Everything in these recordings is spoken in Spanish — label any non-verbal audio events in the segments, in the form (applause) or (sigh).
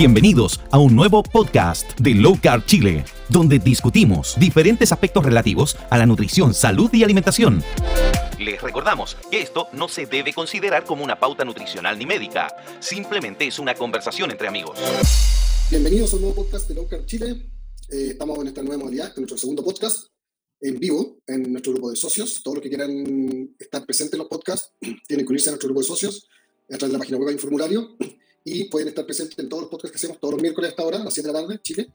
Bienvenidos a un nuevo podcast de Low Carb Chile, donde discutimos diferentes aspectos relativos a la nutrición, salud y alimentación. Les recordamos que esto no se debe considerar como una pauta nutricional ni médica, simplemente es una conversación entre amigos. Bienvenidos a un nuevo podcast de Low Carb Chile. Eh, estamos en esta nueva modalidad, en nuestro segundo podcast, en vivo, en nuestro grupo de socios. Todos los que quieran estar presentes en los podcasts (clears throat) tienen que unirse a nuestro grupo de socios a través de la página web un formulario y pueden estar presentes en todos los podcasts que hacemos todos los miércoles a esta hora, a las 7 de la tarde, Chile.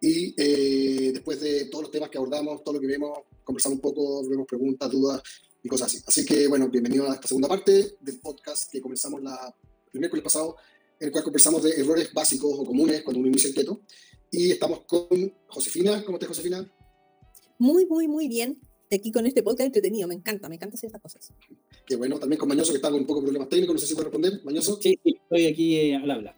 Y eh, después de todos los temas que abordamos, todo lo que vemos, conversamos un poco, vemos preguntas, dudas y cosas así. Así que, bueno, bienvenido a esta segunda parte del podcast que comenzamos la, el miércoles pasado, en el cual conversamos de errores básicos o comunes cuando uno inicia el keto. Y estamos con Josefina. ¿Cómo estás, Josefina? Muy, muy, muy bien. Aquí con este podcast entretenido. Me encanta, me encanta hacer estas cosas. Qué bueno, también con Mañoso, que está con un poco de problemas técnicos, no sé si puede responder. Mañoso. Sí, sí, estoy aquí eh, al habla.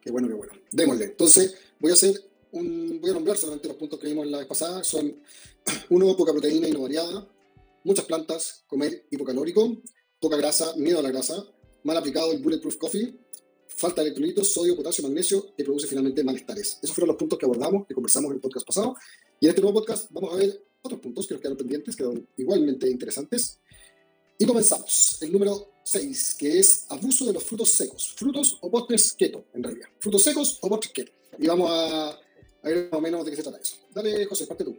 Qué bueno, qué bueno. Démosle. Entonces, voy a hacer un, voy a nombrar solamente los puntos que vimos la vez pasada. Son, (clears throat) uno, poca proteína y no variada, muchas plantas, comer hipocalórico, poca grasa, miedo a la grasa, mal aplicado el Bulletproof Coffee, falta de electrolitos, sodio, potasio, magnesio, que produce finalmente malestares. Esos fueron los puntos que abordamos, que conversamos en el podcast pasado. Y en este nuevo podcast vamos a ver otros puntos que nos quedaron pendientes, que quedaron igualmente interesantes. Y comenzamos. El número 6, que es abuso de los frutos secos. Frutos o postres keto, en realidad. Frutos secos o postres keto. Y vamos a, a ver más o menos de qué se trata eso. Dale, José, parte tú.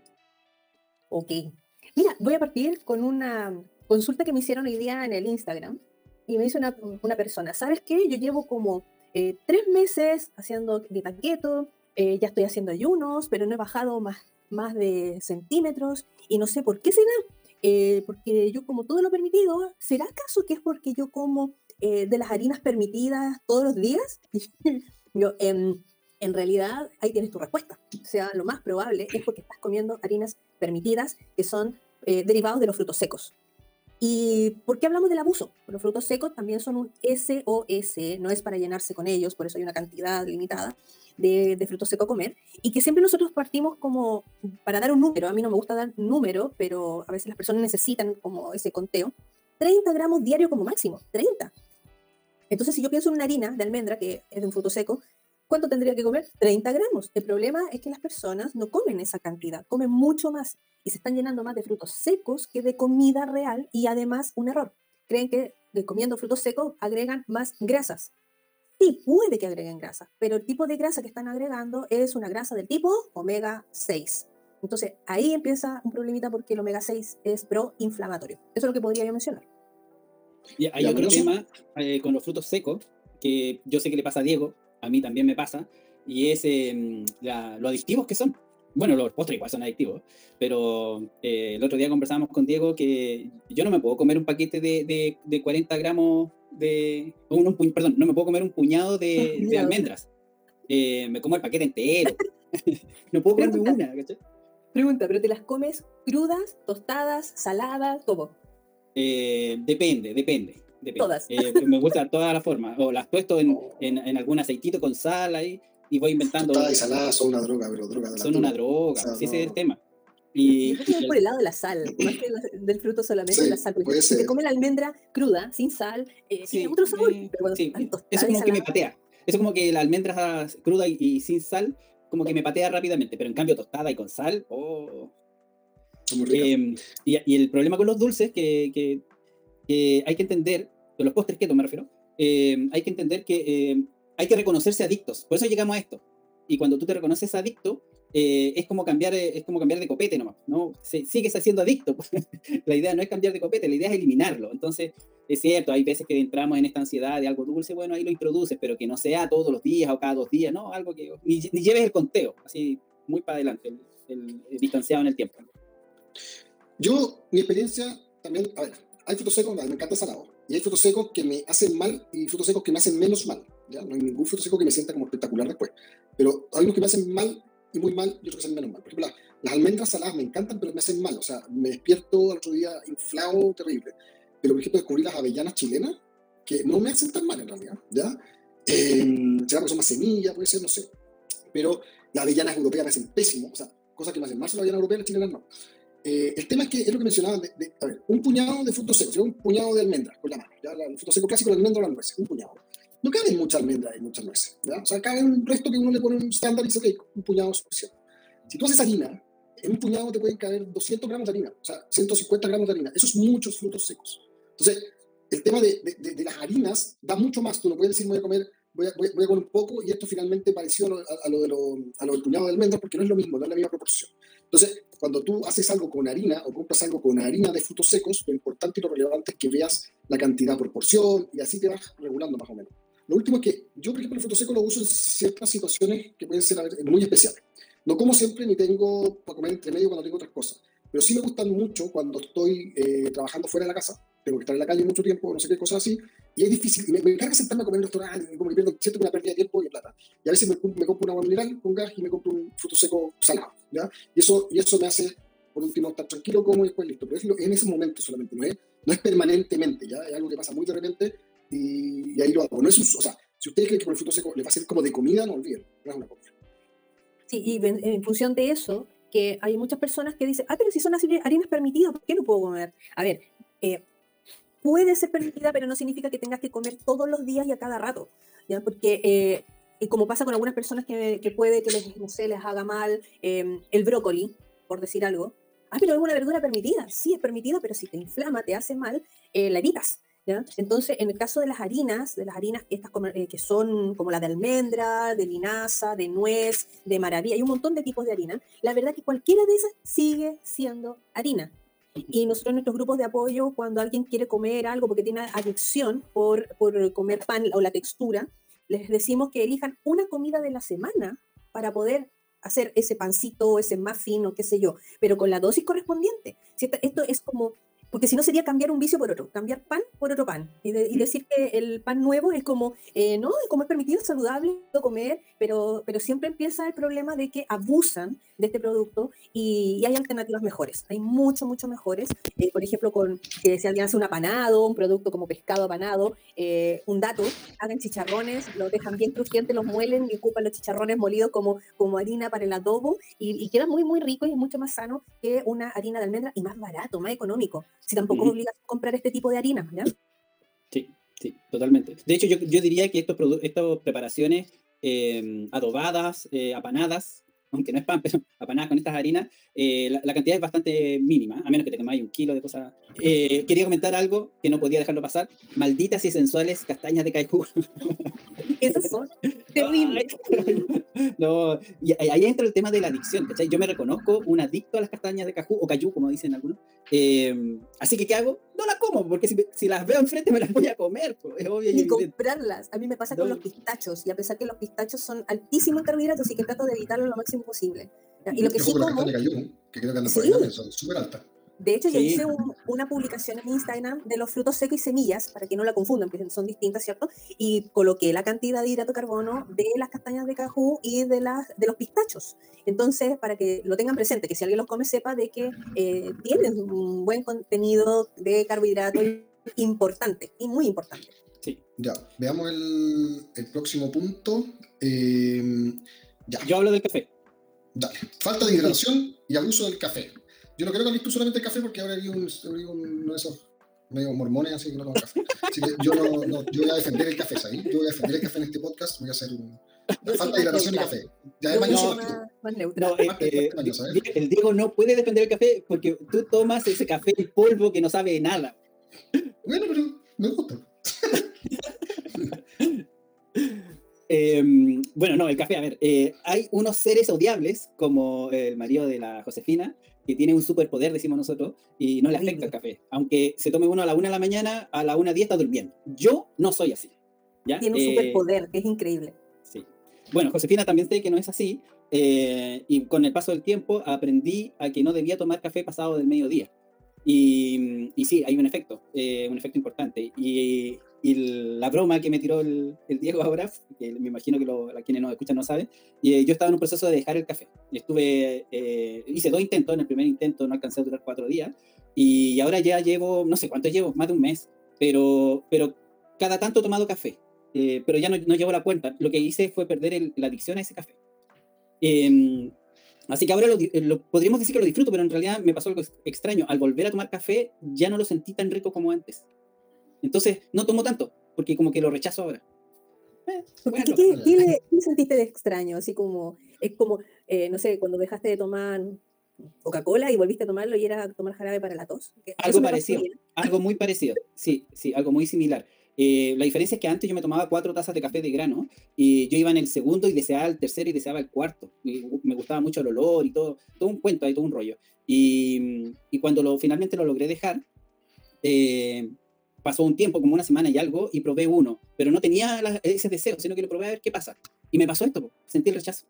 Ok. Mira, voy a partir con una consulta que me hicieron hoy día en el Instagram. Y me dice una, una persona, ¿sabes qué? Yo llevo como eh, tres meses haciendo dieta keto, eh, ya estoy haciendo ayunos, pero no he bajado más, más de centímetros y no sé por qué será. Eh, porque yo como todo lo permitido, ¿será acaso que es porque yo como eh, de las harinas permitidas todos los días? (laughs) yo, en, en realidad, ahí tienes tu respuesta. O sea, lo más probable es porque estás comiendo harinas permitidas que son eh, derivados de los frutos secos. ¿Y por qué hablamos del abuso? Los frutos secos también son un SOS, no es para llenarse con ellos, por eso hay una cantidad limitada de, de frutos secos a comer, y que siempre nosotros partimos como para dar un número, a mí no me gusta dar número, pero a veces las personas necesitan como ese conteo, 30 gramos diario como máximo, 30. Entonces, si yo pienso en una harina de almendra, que es de un fruto seco, ¿cuánto tendría que comer? 30 gramos. El problema es que las personas no comen esa cantidad, comen mucho más y se están llenando más de frutos secos que de comida real y además un error. Creen que de comiendo frutos secos agregan más grasas. Sí, puede que agreguen grasa, pero el tipo de grasa que están agregando es una grasa del tipo omega 6. Entonces ahí empieza un problemita porque el omega 6 es proinflamatorio. Eso es lo que podría yo mencionar. Y hay otro tema eh, con los frutos secos, que yo sé que le pasa a Diego, a mí también me pasa, y es eh, la- lo adictivos que son. Bueno, los postres igual son adictivos, pero eh, el otro día conversábamos con Diego que yo no me puedo comer un paquete de, de, de 40 gramos de... un- un perdón, no me puedo comer un puñado de, (laughs) almendras. Eh, me como el paquete entero. (laughs) no puedo comerme Pregunta. una, ¿cachai? Pregunta, ¿pero te las comes crudas, tostadas, saladas, todo? Eh, depende, depende. Depende. Todas. Eh, me gusta todas las formas. O las tuesto en, en, en algún aceitito con sal ahí y voy inventando. Tostadas y saladas son una droga, pero droga de la Son una droga, O sea, sí, ese es el tema. Yo Y, creo que va y- por el lado de la sal, (clears throat) más que del fruto solamente Sí, la sal. porque puede si te ser. come la almendra cruda, sin sal, eh, sí, tiene otro sabor. eh, pero cuando sí, eso como que me patea. Eso como que la almendra cruda y, y sin sal, como que me patea rápidamente. Pero en cambio, tostada y con sal, oh. Eh, y, y el problema con los dulces que, que, que hay que entender, de los postres keto me refiero, eh, hay que entender que eh, hay que reconocerse adictos. Por eso llegamos a esto. Y cuando tú te reconoces adicto, eh, es, como cambiar, eh, es como cambiar de copete nomás, ¿no? Se- sigues siendo adicto. (laughs) la idea no es cambiar de copete, la idea es eliminarlo. Entonces, es cierto, hay veces que entramos en esta ansiedad de algo dulce, bueno, ahí lo introduces, pero que no sea todos los días o cada dos días, ¿no? Algo que ni, ni lleves el conteo, así muy para adelante, el- el- el distanciado en el tiempo. Yo, mi experiencia también, a ver, hay frutos secos, me encanta el salado, y hay frutos secos que me hacen mal y frutos secos que me hacen menos mal, ¿ya? No hay ningún fruto seco que me sienta como espectacular después, pero hay unos que me hacen mal y muy mal y otros que me hacen menos mal. Por ejemplo, la- las almendras saladas me encantan, pero me hacen mal, o sea, me despierto al otro día inflado, terrible. Pero, por ejemplo, descubrí las avellanas chilenas, que no me hacen tan mal en realidad, ¿ya? Eh, será porque son más semillas, puede ser, no sé. Pero las avellanas europeas me hacen pésimo, o sea, cosas que me hacen mal son las avellanas europeas, las chilenas no. Eh, el tema es que es lo que mencionaba, de, de- a ver, un puñado de frutos secos, un puñado de almendras con la mano, ya, el fruto seco clásico, la almendra o la nuez, un puñado. no caben muchas almendras y muchas nueces. O sea, cabe un resto que uno le pone un estándar y dice, ok, un puñado es suficiente. Si tú haces harina, en un puñado te pueden caber 200 gramos de harina, o sea, 150 gramos de harina. Esos son muchos frutos secos. Entonces, el tema de, las harinas da mucho más. Tú no puedes decir, voy a comer, voy a, voy a comer un poco y esto finalmente pareció a, a lo, de lo, a lo del puñado de almendras porque no es lo mismo, no es la misma proporción. Entonces, cuando tú haces algo con harina o compras algo con harina de frutos secos, lo importante y lo relevante es que veas la cantidad por porción y así te vas regulando más o menos. Lo último es que yo, por ejemplo, el fruto seco lo uso en ciertas situaciones que pueden ser muy especiales. No como siempre ni tengo para comer entre medio cuando tengo otras cosas, pero sí me gustan mucho cuando estoy eh, trabajando fuera de la casa, tengo que estar en la calle mucho tiempo, no sé qué cosas así, y es difícil, y me, me sentarme a comer en un restaurante, y como que pierdo, siento una pérdida de tiempo y de plata. Y a veces me, me compro un agua mineral con gas y me compro un fruto seco salado, ¿ya? Y eso, y eso me hace, por último, estar tranquilo, como y después listo. Pero es en ese momento solamente, no es, no es permanentemente, ¿ya? Es algo que pasa muy de repente y, y ahí lo hago. No es un, o sea, si ustedes creen que con el fruto seco le va a ser como de comida, no olviden, no es una comida. Sí, y en, en, función de eso, que hay muchas personas que dicen, ah, pero si son harinas permitidas, ¿por qué no puedo comer? A ver, eh, puede ser permitida, pero no significa que tengas que comer todos los días y a cada rato, ¿ya? Porque, eh, como pasa con algunas personas que, que puede que les, no sé, les haga mal eh, el brócoli, por decir algo, ah, pero es una verdura permitida, sí es permitida, pero si te inflama, te hace mal, eh, la evitas. ¿Ya? Entonces, en el caso de las harinas, de las harinas estas eh, que son como la de almendra, de linaza, de nuez, de maravilla, hay un montón de tipos de harina, la verdad que cualquiera de esas sigue siendo harina. Y nosotros en nuestros grupos de apoyo, cuando alguien quiere comer algo porque tiene adicción por, por comer pan o la textura, les decimos que elijan una comida de la semana para poder hacer ese pancito, ese muffin o qué sé yo, pero con la dosis correspondiente. Esto es como porque si no sería cambiar un vicio por otro, cambiar pan por otro pan. Y, de, y decir que el pan nuevo es como, eh, no, como es permitido, es saludable comer, pero, pero siempre empieza el problema de que abusan de este producto y, y hay alternativas mejores. Hay mucho, mucho mejores. Eh, por ejemplo, con que si alguien hace un apanado, un producto como pescado apanado, eh, un dato, hagan chicharrones, los dejan bien crujientes, los muelen y ocupan los chicharrones molidos como, como harina para el adobo y, y queda muy, muy rico y es mucho más sano que una harina de almendra y más barato, más económico si tampoco es obligación comprar este tipo de harina, ¿ya? Sí, sí, totalmente. De hecho, yo, yo diría que estos, estas preparaciones eh, adobadas, eh, apanadas, aunque no es pan, (laughs) pero apanadas con estas harinas, eh, la, la, cantidad es bastante mínima, a menos que te comáis un kilo de cosas. Eh, quería comentar algo que no podía dejarlo pasar. Malditas y sensuales castañas de caijú. (laughs) Esas son terribles. (laughs) No, y ahí entra el tema de la adicción, ¿cachai? Yo me reconozco un adicto a las castañas de caijú, o cayú, como dicen algunos. Eh, así que, ¿qué hago? No las como, porque si, si, las veo enfrente me las voy a comer. Pues, es obvio Ni comprarlas. A mí me pasa no. con los pistachos, y a pesar que los pistachos son altísimos en carbohidratos, así que trato de evitarlo lo máximo posible. Y lo que sí como... Cayú, que creo que andan sí. por son súper altas. De hecho, yo sí. hice un, una publicación en Instagram de los frutos secos y semillas, para que no la confundan, porque son distintas, ¿cierto? Y coloqué la cantidad de hidrato de carbono de las castañas de cajú y de, las, de los pistachos. Entonces, para que lo tengan presente, que si alguien los come, sepa de que eh, tienen un buen contenido de carbohidrato importante, y muy importante. Sí. Ya, veamos el, el próximo punto. Eh, ya. Yo hablo del café. Dale. Falta de hidratación y abuso del café. Yo no creo que tú solamente el café porque ahora vi un, uno de esos medio mormones, así que no tomo café. Así que yo, no, no, yo voy a defender el café, ¿sabes? Yo voy a defender el café en este podcast, voy a hacer un... Falta de hidratación y café. Ya es mañoso no, eh, eh, El Diego no puede defender el café porque tú tomas ese café en polvo que no sabe nada. Bueno, pero me gusta. (laughs) Eh, bueno, no, el café, a ver, eh, hay unos seres odiables, como el marido de la Josefina, que tiene un superpoder, decimos nosotros, y no le afecta el café. Aunque se tome uno a la una de la mañana, a la una diez está durmiendo. Yo no soy así. ¿ya? Tiene un eh, superpoder, que es increíble. Sí. Bueno, Josefina también sé que no es así, eh, y con el paso del tiempo aprendí a que no debía tomar café pasado del mediodía. Y, y sí, hay un efecto, eh, un efecto importante. Y, y la broma que me tiró el, el, Diego ahora, que me imagino que lo, quienes nos escuchan no saben, y eh, yo estaba en un proceso de dejar el café. Estuve, eh, hice dos intentos, en el primer intento no alcancé a durar cuatro días, y ahora ya llevo, no sé cuánto llevo, más de un mes, pero, pero cada tanto he tomado café, eh, pero ya no, no, llevo la cuenta. Lo que hice fue perder el, la adicción a ese café. Em, así que ahora lo, lo, podríamos decir que lo disfruto, pero en realidad me pasó algo extraño. Al volver a tomar café ya no lo sentí tan rico como antes. Entonces, no tomo tanto, porque como que lo rechazo ahora. Eh, ¿Qué, sentiste de extraño? Así como, es como, eh, no sé, cuando dejaste de tomar Coca-Cola y volviste a tomarlo y era tomar jarabe para la tos. Algo parecido, algo muy parecido, sí, sí, algo muy similar. Eh, la diferencia es que antes yo me tomaba cuatro tazas de café de grano y yo iba en el segundo y deseaba el tercero y deseaba el cuarto. me gustaba mucho el olor y todo, todo un cuento, hay todo un rollo. Y, y cuando lo, finalmente lo logré dejar, eh, pasó un tiempo, como una semana y algo, y probé uno, pero no tenía ese deseo, sino que lo probé a ver qué pasa. Y me pasó esto, sentí el rechazo.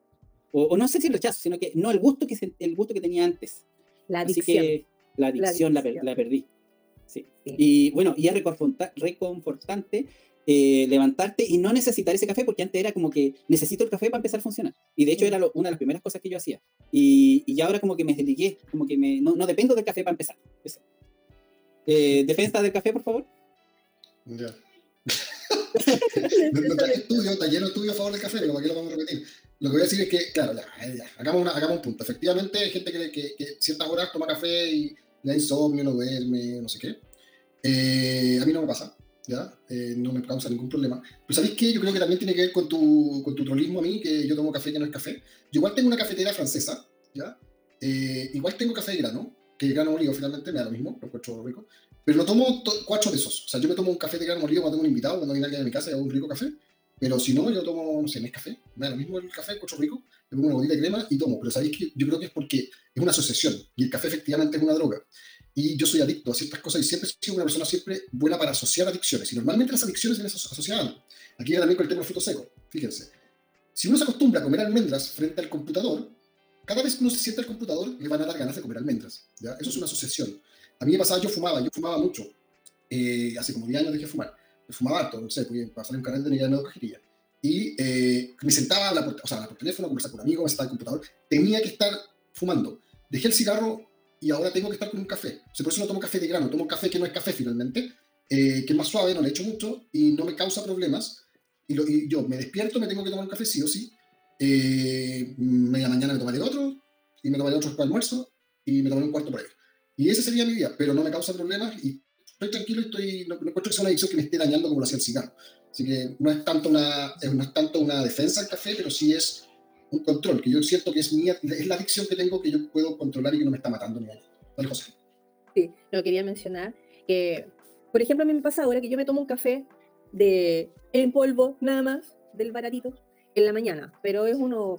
O, no sé si el rechazo, sino que no el gusto que, el gusto que tenía antes. La adicción. Así que la adicción la, la, perdí. Sí. Y bueno, y es reconfortante eh, levantarte y no necesitar ese café, porque antes era como que necesito el café para empezar a funcionar. Y de hecho era una de las primeras cosas que yo hacía. Y, y ahora como que me desligué, como que me, no, no dependo del café para empezar. Eh, defensa del café, por favor. Ya. está lleno de estudio a favor del café, pero ¿para qué lo vamos a repetir? Lo que voy a decir es que, claro, ya, ya hagamos, una, hagamos, un punto. Efectivamente, hay gente que, que, que, ciertas horas toma café y le da insomnio, no duerme, no sé qué. Eh, a mí no me pasa, ¿ya? Eh, no me causa ningún problema. Pero ¿sabéis qué? Yo creo que también tiene que ver con tu, con tu trollismo a mí, que yo tomo café que no es café. Yo igual tengo una cafetera francesa, ¿ya? Eh, igual tengo café de grano, que grano molido finalmente, me da lo mismo, lo encuentro rico. Pero no tomo cuatro de esos. O sea, yo me tomo un café de grano molido cuando tengo un invitado, cuando viene alguien a mi casa y hago un rico café. Pero si no, yo tomo, no sé, es café. Me da lo mismo el café, cocho rico. Le pongo una botella de crema y tomo. Pero sabéis que yo creo que es porque es una asociación. Y el café efectivamente es una droga. Y yo soy adicto a ciertas cosas y siempre he sido una persona siempre buena para asociar adicciones. Y normalmente las adicciones vienen asociadas. Aquí también con el tema del fruto seco. Fíjense. Si uno se acostumbra a comer almendras frente al computador, cada vez que uno se sienta al computador, le van a dar ganas de comer almendras. ¿ya? Eso es una asociación. A mí me pasaba, yo fumaba, yo fumaba mucho. Eh, hace como 10 años dejé de fumar. Fumaba harto, no sé, porque pasar un canal de unidad de cajetilla. Y eh, me sentaba la, o sea, por teléfono, conversar con un amigo, me sentaba en el computador. Tenía que estar fumando. Dejé el cigarro y ahora tengo que estar con un café. O sea, por eso no tomo café de grano, tomo café que no es café finalmente, eh, que es más suave, no le echo mucho y no me causa problemas. Y, lo, y, yo me despierto, me tengo que tomar un café sí o sí. Media mañana me tomaré otro, y me tomaré otro para almuerzo, y me tomaré un cuarto por ahí. Y ese sería mi día, pero no me causa problemas y estoy tranquilo y estoy, no, encuentro que sea una adicción que me esté dañando como lo hacía el cigarro. Así que no es tanto una, no es tanto una defensa del café, pero sí es un control, que yo siento que es, mi, es la adicción que tengo que yo puedo controlar y que no me está matando ni nada. Vale, José. Sí, lo quería mencionar, que, por ejemplo, a mí me pasa ahora que yo me tomo un café de en polvo, nada más, del baratito, en la mañana, pero es uno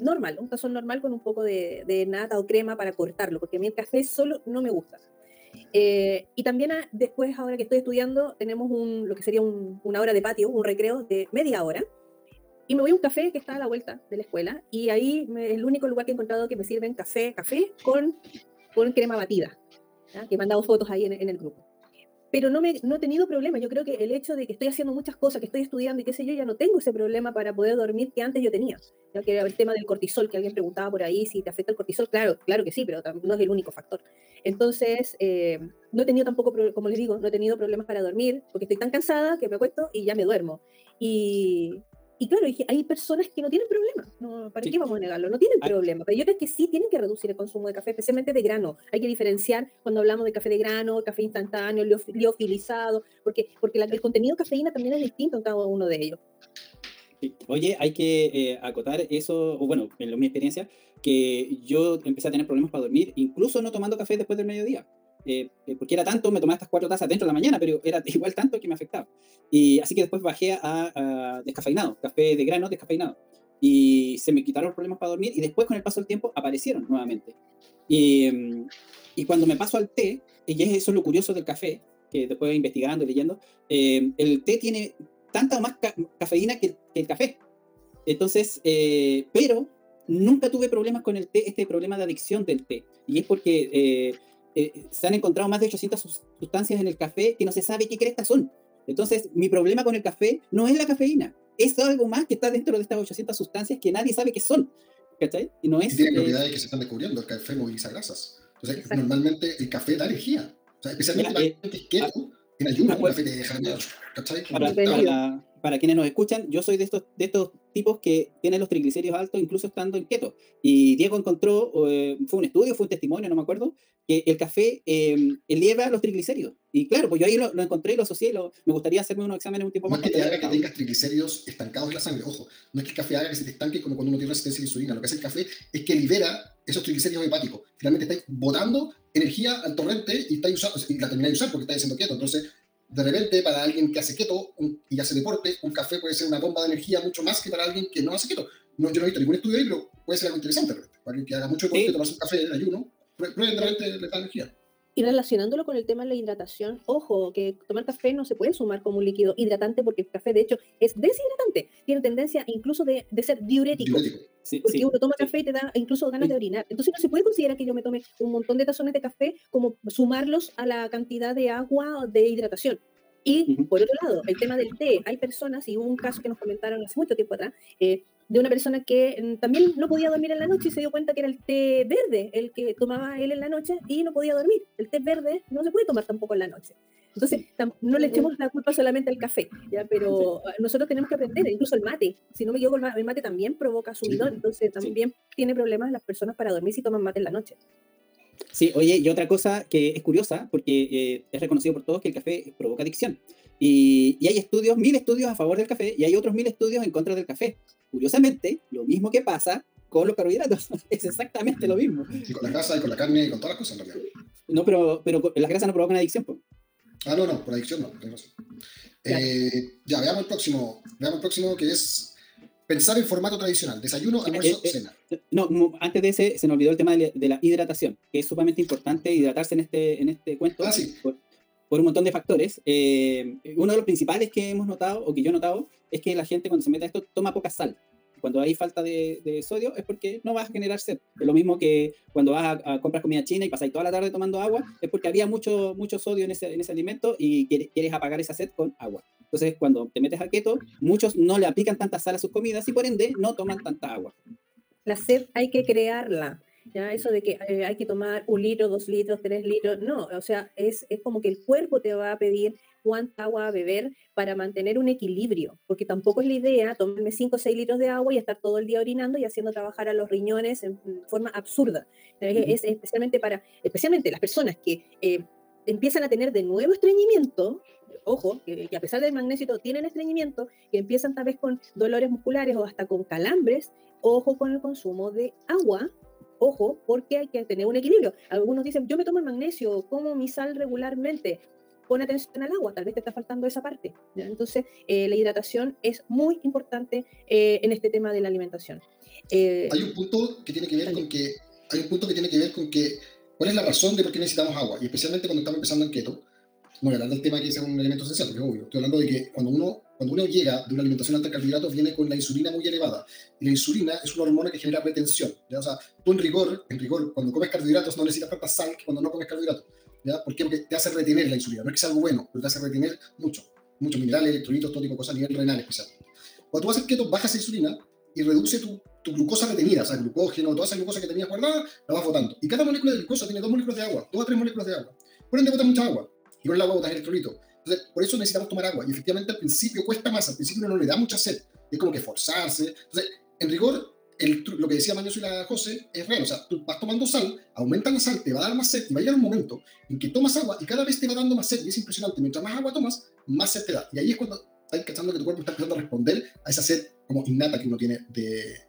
normal, un tazón normal con un poco de, de, nata o crema para cortarlo, porque a mí el café solo no me gusta. Eh, y también ah, después, ahora que estoy estudiando, tenemos un, lo que sería un, una hora de patio, un recreo de media hora, y me voy a un café que está a la vuelta de la escuela, y ahí es el único lugar que he encontrado que me sirven café, café con, con crema batida, que me han dado fotos ahí en, en el grupo pero no, me, no he tenido problemas. Yo creo que el hecho de que estoy haciendo muchas cosas, que estoy estudiando y qué sé yo, ya no tengo ese problema para poder dormir que antes yo tenía. Ya que era el tema del cortisol, que alguien preguntaba por ahí si te afecta el cortisol. Claro, claro que sí, pero no es el único factor. Entonces, eh, no he tenido tampoco, como les digo, no he tenido problemas para dormir, porque estoy tan cansada que me acuesto y ya me duermo. Y, y claro, hay personas que no tienen problema. No, ¿Para qué vamos a negarlo? No tienen problema. Pero yo creo que sí tienen que reducir el consumo de café, especialmente de grano. Hay que diferenciar cuando hablamos de café de grano, café instantáneo, liofilizado, porque, porque la, el contenido de cafeína también es distinto en cada uno de ellos. Oye, hay que eh, acotar eso, o bueno, en mi experiencia, que yo empecé a tener problemas para dormir, incluso no tomando café después del mediodía. Eh, eh, porque era tanto, me tomaba estas cuatro tazas dentro de la mañana, pero era (laughs) igual tanto que me afectaba. Y así que después bajé a, descafeinado, café de grano descafeinado. Y se me quitaron los problemas para dormir y después con el paso del tiempo aparecieron nuevamente. Y, mm, y cuando me paso al té, y eso es lo curioso del café, que después investigando y leyendo, eh, el té tiene tanta más cafeína que, el café. Entonces, pero nunca tuve problemas con el té, este problema de adicción del té. Y es porque eh, se han encontrado más de 800 sustancias en el café que no se sabe qué crestas son. Entonces, mi problema con el café no es la cafeína, es algo más que está dentro de estas 800 sustancias que nadie sabe qué son. ¿Cachai? Y no es. tiene propiedades que se están descubriendo. El café moviliza grasas. Entonces, normalmente el café da energía. O sea, especialmente Mira, eh, que es keto, en ayuno, el café te deja ¿cachai? Para, para, la, para quienes nos escuchan, yo soy de estos, de estos tipos que tienen los triglicéridos altos incluso estando en keto. Y Diego encontró, eh, fue un estudio, fue un testimonio, no me acuerdo, que el café eh, eleva los triglicéridos. Y claro, pues yo ahí lo, encontré y lo asocié. Lo, me gustaría hacerme unos exámenes un tiempo más. No es que te haga que tengas triglicéridos estancados en la sangre, ojo. No es que el café haga que se te estanque como cuando uno tiene resistencia a la insulina. Lo que hace el café es que libera esos triglicéridos hepáticos. Finalmente estáis botando energía al torrente y, estáis usando, y la termináis de usar porque estáis haciendo keto. Entonces, de repente, para alguien que hace keto y hace deporte, un café puede ser una bomba de energía mucho más que para alguien que no hace keto. No, yo no he visto ningún estudio ahí, pero puede ser algo interesante. Para alguien que haga mucho deporte, sí. tomarse un café de ayuno, prueben de repente le da energía. Y relacionándolo con el tema de la hidratación, ojo, que tomar café no se puede sumar como un líquido hidratante porque el café de hecho es deshidratante, tiene tendencia incluso de, de ser diurético. porque uno toma café y te da incluso ganas de orinar. Entonces no se puede considerar que yo me tome un montón de tazones de café como sumarlos a la cantidad de agua de hidratación. Y por otro lado, el tema del té, hay personas, y hubo un caso que nos comentaron hace mucho tiempo atrás, eh, de una persona que mm, también no podía dormir en la noche y se dio cuenta que era el té verde el que tomaba él en la noche y no podía dormir. El té verde no se puede tomar tampoco en la noche. Entonces, no le echemos la culpa solamente al café, ¿ya? pero nosotros tenemos que aprender, incluso el mate. Si no me equivoco, el mate también provoca subidón, entonces también tiene problemas las personas para dormir si toman mate en la noche. Sí, oye, y otra cosa que es curiosa, porque eh, es reconocido por todos que el café provoca adicción. Y, y, hay estudios, mil estudios a favor del café y hay otros mil estudios en contra del café. Curiosamente, lo mismo que pasa con los carbohidratos, (laughs) es exactamente lo mismo. Y con la grasa, y con la carne, y con todas las cosas en realidad. No, pero, pero las grasas no provocan adicción. Ah, no, no, por adicción no, eh, ya, veamos el próximo, veamos el próximo que es pensar en formato tradicional, desayuno, almuerzo, eh, eh, cena. No, antes de ese se nos olvidó el tema de, la hidratación, que es sumamente importante hidratarse en este, en este cuento. Ah, sí. por, un montón de factores. uno de los principales que hemos notado, o que yo he notado, es que la gente cuando se mete a esto toma poca sal. Cuando hay falta de, sodio es porque no vas a generar sed. Es lo mismo que cuando vas a, comprar comida china y pasáis toda la tarde tomando agua, es porque había mucho, mucho sodio en ese, en ese alimento y quieres, apagar esa sed con agua. Entonces, cuando te metes a keto, muchos no le aplican tanta sal a sus comidas y por ende no toman tanta agua. La sed hay que crearla. ¿Ya? Eso de que eh, hay que tomar un litro, dos litros, tres litros, no, o sea, es, es como que el cuerpo te va a pedir cuánta agua beber para mantener un equilibrio, porque tampoco es la idea tomarme 5 o 6 litros de agua y estar todo el día orinando y haciendo trabajar a los riñones en forma absurda. Es, especialmente para, especialmente las personas que eh, empiezan a tener de nuevo estreñimiento, ojo, que, a pesar del magnesio tienen estreñimiento, que empiezan tal vez con dolores musculares o hasta con calambres, ojo con el consumo de agua, ojo, porque hay que tener un equilibrio. Algunos dicen, yo me tomo el magnesio, como mi sal regularmente pon atención al agua, tal vez te está faltando esa parte. Entonces, eh, la hidratación es muy importante eh, en este tema de la alimentación. Eh, hay un punto que tiene que ver con que hay un punto que tiene que ver con que cuál es la razón de por qué necesitamos agua y especialmente cuando estamos empezando en keto. No voy a hablar del tema que es un elemento esencial, porque obvio. Estoy hablando de que cuando uno, cuando uno llega de una alimentación alta en carbohidratos, viene con la insulina muy elevada. Y la insulina es una hormona que genera retención. O sea, tú en rigor, en rigor, cuando comes carbohidratos no necesitas tanta sal que cuando no comes carbohidratos. ¿ya? ¿Por qué? Porque te hace retener la insulina. No es que sea algo bueno, pero te hace retener mucho. Muchos minerales, electrolitos, todo tipo de cosas a nivel renal especialmente. Cuando tú haces keto, bajas esa insulina y reduce tu, tu, glucosa retenida, o sea, glucógeno, toda esa glucosa que tenías guardada, la vas botando. Y cada molécula de glucosa tiene dos moléculas de agua, dos a tres moléculas de agua. Por ende, botas mucha agua. Y con el agua botas electrolito. Entonces, por eso necesitamos tomar agua. Y efectivamente, al principio cuesta más, al principio no le da mucha sed. Es como que forzarse. Entonces, en rigor, lo que decía Mañoso y la José es real. O sea, tú vas tomando sal, aumenta la sal, te va a dar más sed y va a llegar un momento en que tomas agua y cada vez te va dando más sed. Y es impresionante. Mientras más agua tomas, más sed te da. Y ahí es cuando estás cachando que tu cuerpo está empezando a responder a esa sed como innata que uno tiene de,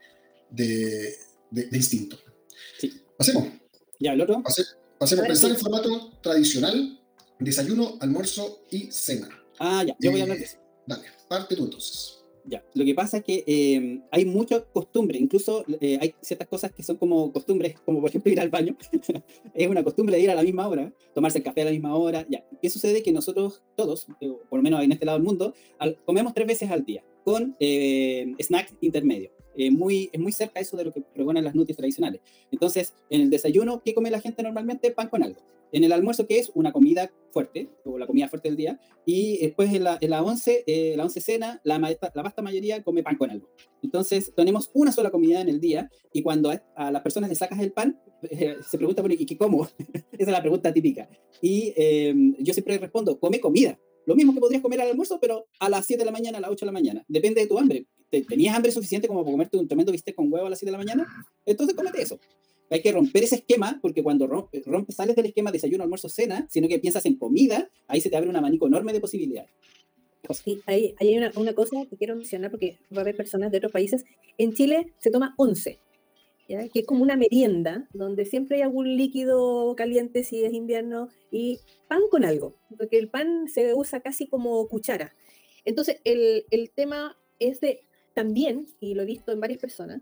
de, de, instinto. Sí. Pasemos. Ya, el otro. pasemos a pensar en formato tradicional: desayuno, almuerzo y cena. Ah, ya. Yo voy a hablar de eso. Dale, parte tú entonces. Ya, lo que pasa es que eh, hay mucha costumbre, incluso eh, hay ciertas cosas que son como costumbres, como por ejemplo (laughs) ir al baño. es una costumbre de ir a la misma hora, tomarse el café a la misma hora. Ya, ¿qué sucede? Que nosotros todos, eh, por lo menos en este lado del mundo, comemos tres veces al día con snacks intermedios. muy, es muy cerca eso de lo que pregonan las noticias tradicionales. Entonces, en el desayuno, ¿qué come la gente normalmente? Pan con algo. En el almuerzo, que es una comida fuerte, o la comida fuerte del día, y después en la, en la once, eh, la once cena, la, la vasta mayoría come pan con algo. Entonces, tenemos una sola comida en el día, y cuando a, las personas le sacas el pan, (laughs) eh, se pregunta, ¿y qué como? (laughs) Esa es la pregunta típica. Y em, yo siempre respondo, come comida. lo mismo que podrías comer al almuerzo, pero a las 7 de la mañana, a las 8 de la mañana. Depende de tu hambre. ¿Tenías hambre suficiente como para comerte un tremendo bistec con huevo a las 7 de la mañana? Entonces comete eso. Hay que romper ese esquema, porque cuando rompes, sales del esquema desayuno, almuerzo, cena, sino que piensas en comida, ahí se te abre un abanico enorme de posibilidades. Sí, ahí, hay una, una, cosa que quiero mencionar porque va a haber personas de otros países. En Chile se toma 11 que es como una merienda, donde siempre hay algún líquido caliente si es invierno, y pan con algo, porque el pan se usa casi como cuchara. Entonces, el, el tema es de también, y lo he visto en varias personas,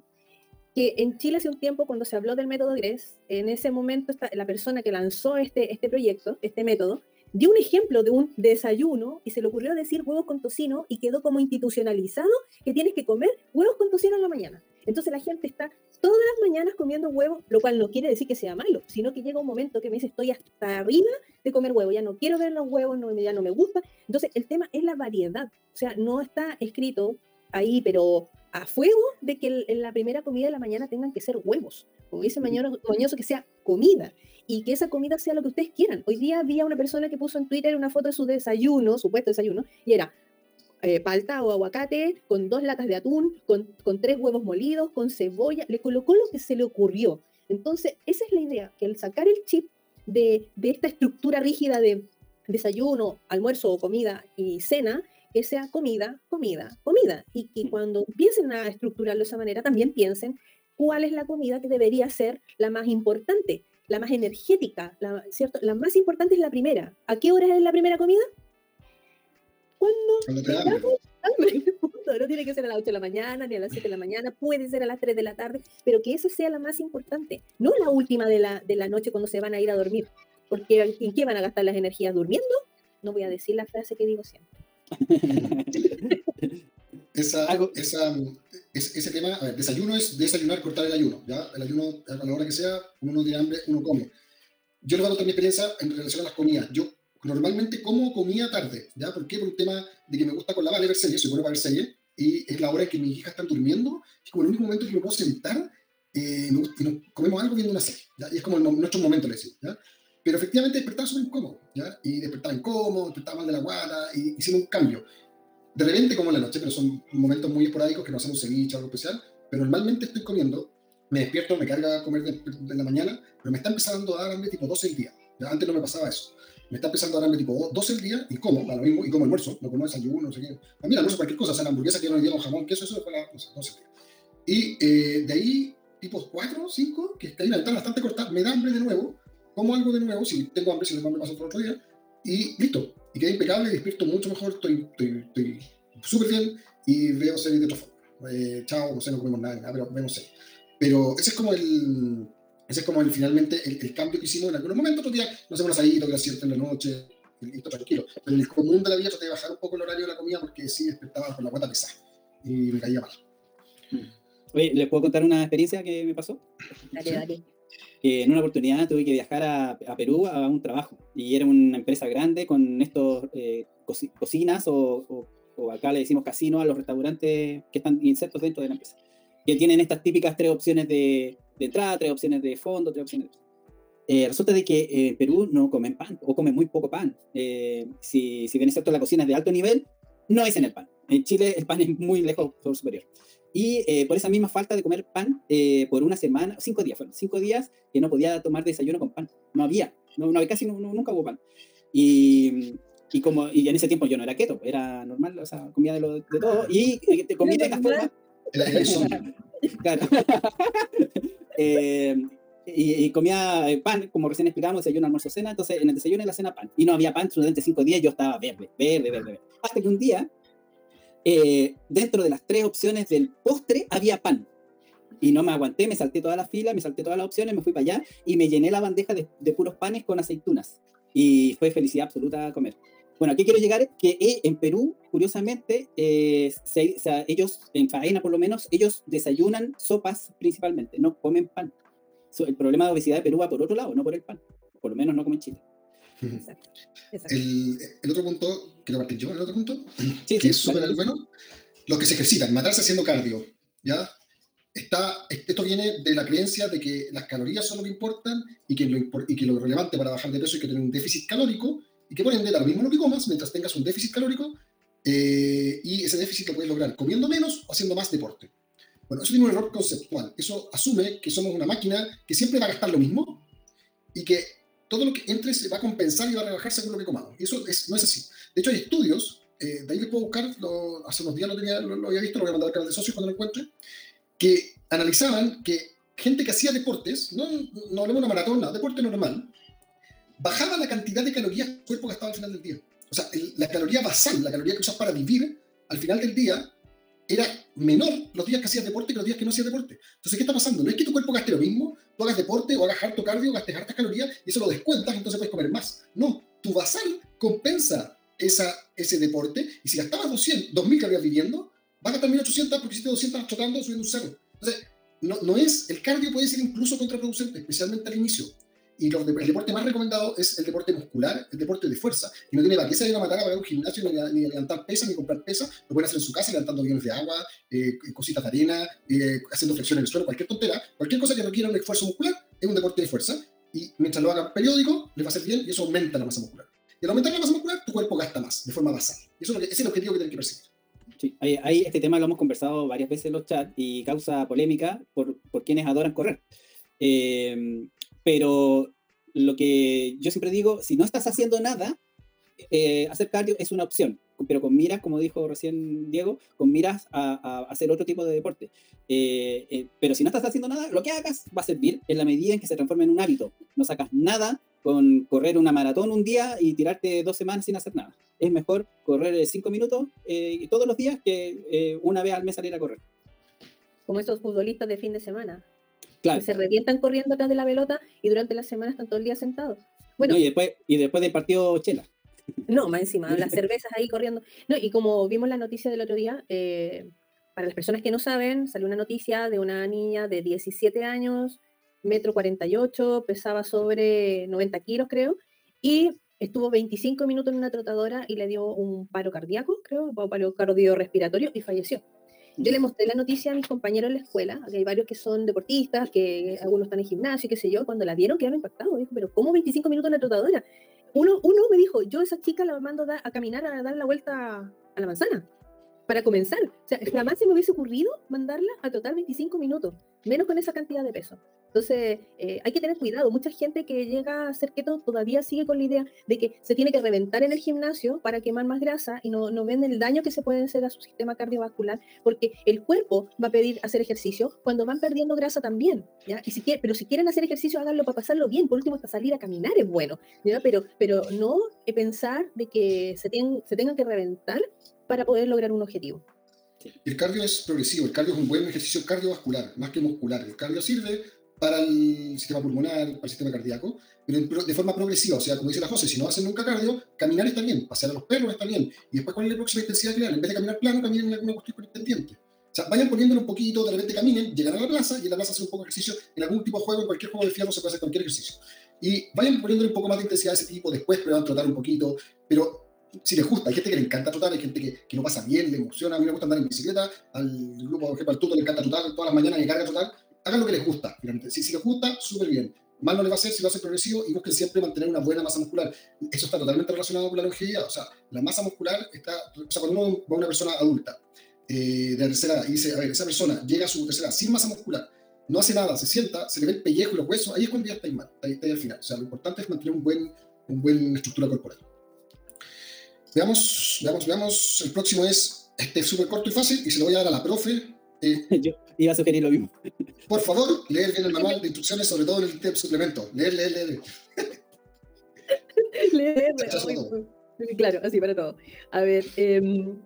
que en Chile hace un tiempo, cuando se habló del método GRES, en ese momento la persona que lanzó este, este proyecto, este método, dio un ejemplo de un desayuno y se le ocurrió decir huevos con tocino y quedó como institucionalizado que tienes que comer huevos con tocino en la mañana. Entonces la gente está todas las mañanas comiendo huevos, lo cual no quiere decir que sea malo, sino que llega un momento que me dice estoy hasta arriba de comer huevos, ya no quiero ver los huevos, no, ya no me gusta. Entonces el tema es la variedad, o sea, no está escrito ahí, pero a fuego de que en la primera comida de la mañana tengan que ser huevos, como dice Mañoso, que sea comida y que esa comida sea lo que ustedes quieran. Hoy día había una persona que puso en Twitter una foto de su desayuno, supuesto desayuno, y era eh, palta o aguacate, con dos latas de atún, con, con, tres huevos molidos, con cebolla, le colocó lo que se le ocurrió. Entonces, esa es la idea, que al sacar el chip de, de esta estructura rígida de desayuno, almuerzo, comida y cena, que sea comida, comida, comida. Y que cuando empiecen a estructurarlo de esa manera, también piensen cuál es la comida que debería ser la más importante, la más energética, la, ¿cierto? La más importante es la primera. ¿A qué hora es la primera comida? Cuando te (laughs) No tiene que ser a las 8 de la mañana ni a las 7 de la mañana, puede ser a las 3 de la tarde, pero que esa sea la más importante, no la última de la, de la noche cuando se van a ir a dormir. Porque ¿en qué van a gastar las energías durmiendo? No voy a decir la frase que digo siempre. Esa, esa, ese tema, a ver, desayuno es desayunar, cortar el ayuno. ¿ya? El ayuno, a la hora que sea, uno tiene hambre, uno come. Yo les voy a contar mi experiencia en relación a las comidas. Yo normalmente como comía tarde, ¿ya? ¿Por qué? Por un tema de que me gusta con la Vale ver series, soy bueno para ver series, y es la hora en que mis hijas están durmiendo, es como el único momento que me puedo sentar eh, y nos comemos algo viendo una serie, ¿ya? Y es como el, nuestro momento, le decimos, ¿ya? Pero efectivamente despertaba súper incómodo, ¿ya? Y despertaba incómodo, despertaba mal de la guata, y hicimos un cambio. De repente como en la noche, pero son momentos muy esporádicos que no hacemos ceviche o algo especial, pero normalmente estoy comiendo, me despierto, me carga a comer de, la mañana, pero me está empezando a dar hambre tipo 12 del día. ¿ya? Antes no me pasaba eso me está empezando a darme tipo 12 el día y como, lo mismo, y como almuerzo, no como desayuno, no sé qué. A mí almuerzo cualquier cosa, o sea, la hamburguesa que no le dieron jamón, queso, eso fue la, no sé, 12 el día. Y eh, de ahí, tipo 4, 5, que hay una ventana bastante corta, me da hambre de nuevo, como algo de nuevo, si tengo hambre, si no me pasa por otro día, y listo. Y quedé impecable, despierto mucho mejor, estoy súper bien y veo series de otra forma. Eh, chao, no sé, no comemos nada, pero vemos series. Pero ese es como el ese es como el, finalmente el, cambio que hicimos en algunos momentos. Otro día no hacemos un asadito, que era cierto en la noche, y listo, tranquilo. Pero en el común de la vida traté de bajar un poco el horario de la comida porque sí despertaba con la guata pesada y me caía mal. Oye, ¿les puedo contar una experiencia que me pasó? Dale, dale. En una oportunidad tuve que viajar a, a, Perú a un trabajo y era una empresa grande con estos eh, cocinas o, o, acá le decimos casino a los restaurantes que están insertos dentro de la empresa, que tienen estas típicas tres opciones de, de entrada, tres opciones de fondo, tres opciones de... Eh, resulta de que en Perú no comen pan o comen muy poco pan. Eh, si, si bien es cierto la cocina es de alto nivel, no es en el pan. En Chile el pan es muy lejos superior. Y eh, por esa misma falta de comer pan por una semana, cinco días, fueron cinco días que no podía tomar desayuno con pan. No había, no, no casi nunca hubo pan. Y, y, como, y en ese tiempo yo no era keto, era normal, o sea, comía de, lo, de todo. Y te comía de esta forma. (laughs) claro. (laughs) Eh, y, comía eh, pan, como recién explicamos, desayuno, almuerzo, cena, entonces en el desayuno y la cena pan. Y no había pan durante cinco días, yo estaba verde, verde, verde, verde. Hasta que un día, eh, dentro de las tres opciones del postre, había pan. Y no me aguanté, me salté toda la fila, me salté todas las opciones, me fui para allá y me llené la bandeja de, de puros panes con aceitunas. Y fue felicidad absoluta comer. Bueno, aquí quiero llegar que eh, en Perú, curiosamente, eh, ellos, en faena por lo menos, ellos desayunan sopas principalmente, no comen pan. el problema de obesidad de Perú va por otro lado, no por el pan. Por lo menos no comen Chile. Exacto. El, el, otro punto, quiero partir yo, el otro punto, sí, que es súper bueno, los que se ejercitan, matarse haciendo cardio, ¿ya? Está, esto viene de la creencia de que las calorías son lo que importan y que lo, y que lo relevante para bajar de peso es que tener un déficit calórico y que por ende da lo mismo lo que comas mientras tengas un déficit calórico eh, y ese déficit lo puedes lograr comiendo menos o haciendo más deporte. Bueno, eso tiene un error conceptual. Eso asume que somos una máquina que siempre va a gastar lo mismo y que todo lo que entre se va a compensar y va a rebajar según lo que comamos. Y eso no es así. De hecho, hay estudios, eh, de ahí les puedo buscar, hace unos días lo, tenía, lo, había visto, lo voy a mandar al canal de socios cuando lo encuentre, que analizaban que gente que hacía deportes, no, no hablemos de una maratona, deporte normal, bajaba la cantidad de calorías que el cuerpo gastaba al final del día. O sea, la caloría basal, la caloría que usas para vivir, al final del día, era menor los días que hacías deporte que los días que no hacías deporte. Entonces, ¿qué está pasando? No es que tu cuerpo gaste lo mismo, tú hagas deporte o hagas harto cardio, gastes hartas calorías y eso lo descuentas, entonces puedes comer más. No, tu basal compensa esa, ese deporte y si gastabas 200, 2000 calorías viviendo, vas a gastar 1800 porque hiciste 200 chocando subiendo un cerro. Entonces, no, no es, el cardio puede ser incluso contraproducente, especialmente al inicio. Y el deporte más recomendado es el deporte muscular, el deporte de fuerza. Y no tiene para qué salir a matar a un gimnasio, ni, levantar pesas, ni comprar pesas. Lo pueden hacer en su casa, levantando guiones de agua, eh, cositas de arena, eh, haciendo flexiones en el suelo, cualquier tontera. Cualquier cosa que requiera un esfuerzo muscular es un deporte de fuerza. Y mientras lo hagan periódico, les va a hacer bien y eso aumenta la masa muscular. Y al aumentar la masa muscular, tu cuerpo gasta más, de forma basal. Y eso es, lo que, ese es el objetivo que tienen que perseguir. Sí, ahí, este tema lo hemos conversado varias veces en los chats y causa polémica por, por quienes adoran correr. Eh, pero lo que yo siempre digo, si no estás haciendo nada, eh, hacer cardio es una opción, pero con miras, como dijo recién Diego, con miras a, hacer otro tipo de deporte. Eh, eh, pero si no estás haciendo nada, lo que hagas va a servir en la medida en que se transforme en un hábito. No sacas nada con correr una maratón un día y tirarte dos semanas sin hacer nada. Es mejor correr cinco minutos todos los días que una vez al mes salir a correr. Como estos futbolistas de fin de semana. Que se revientan corriendo atrás de la pelota y durante la semana están todo el día sentados. Bueno, y, después, y después del partido chela. (laughs) No, más encima, las (laughs) cervezas ahí corriendo. No, y como vimos la noticia del otro día, eh, para las personas que no saben, salió una noticia de una niña de 17 años, metro 48, pesaba sobre 90 kilos, creo, y estuvo 25 minutos en una trotadora y le dio un paro cardíaco, creo, un paro cardiorrespiratorio y falleció. Yo le mostré la noticia a mis compañeros en la escuela, que hay varios que son deportistas, que algunos están en gimnasio, qué sé yo, cuando la vieron quedaron impactados. Dijo, pero ¿cómo 25 minutos en la trotadora? Uno, uno me dijo, yo a esa chica la mando a caminar a dar la vuelta a la manzana para comenzar. O sea, jamás se me hubiese ocurrido mandarla a trotar 25 minutos, menos con esa cantidad de peso. Entonces, eh, hay que tener cuidado. Mucha gente que llega a ser keto todavía sigue con la idea de que se tiene que reventar en el gimnasio para quemar más grasa y no, no ven el daño que se puede hacer a su sistema cardiovascular, porque el cuerpo va a pedir hacer ejercicio cuando van perdiendo grasa también. ¿ya? Y si pero si quieren hacer ejercicio, háganlo para pasarlo bien. Por último, hasta salir a caminar es bueno. ¿ya? Pero, pero no pensar de que se, se tengan que reventar para poder lograr un objetivo. El cardio es progresivo, el cardio es un buen ejercicio cardiovascular, más que muscular. El cardio sirve para el sistema pulmonar, para el sistema cardíaco, pero de forma progresiva. O sea, como dice la José, si no hacen nunca cardio, caminar está bien, pasear a los perros está bien. Y después, ¿cuál es la próxima intensidad que En vez de caminar plano, caminen en alguna cuestión pendiente. O sea, vayan poniéndolo un poquito, de repente caminen, llegan a la plaza y en la plaza hacen un poco de ejercicio. En algún tipo de juego, en cualquier juego de fierro se puede hacer cualquier ejercicio. Y vayan poniéndole un poco más de intensidad a ese tipo, después prueban trotar un poquito, pero si les gusta, hay gente que le encanta trotar, hay gente que, que lo pasa bien, le emociona, a mí me gusta andar en bicicleta, al grupo, por ejemplo, al tuto le encanta trotar todas las mañanas y carga trotar, hagan lo que les gusta, Si, si les gusta, súper bien. Mal no les va a hacer si lo hacen progresivo y busquen siempre mantener una buena masa muscular. Eso está totalmente relacionado con la longevidad. O sea, la masa muscular está. O sea, cuando uno va a una persona adulta eh, de la tercera edad y dice, a ver, esa persona llega a su tercera sin masa muscular, no hace nada, se sienta, se le ve el pellejo y los huesos, ahí es cuando ya está mal, ahí está ahí al final. O sea, lo importante es mantener un buen, un buen estructura corporal. Veamos, veamos, veamos. El próximo es este súper corto y fácil y se lo voy a dar a la profe. (laughs) Yo iba a sugerir lo mismo. Por favor, leer bien el manual de instrucciones, sobre todo en el suplemento. Leer, leer, leer. (laughs) leer, claro, así para todo. A ver, em,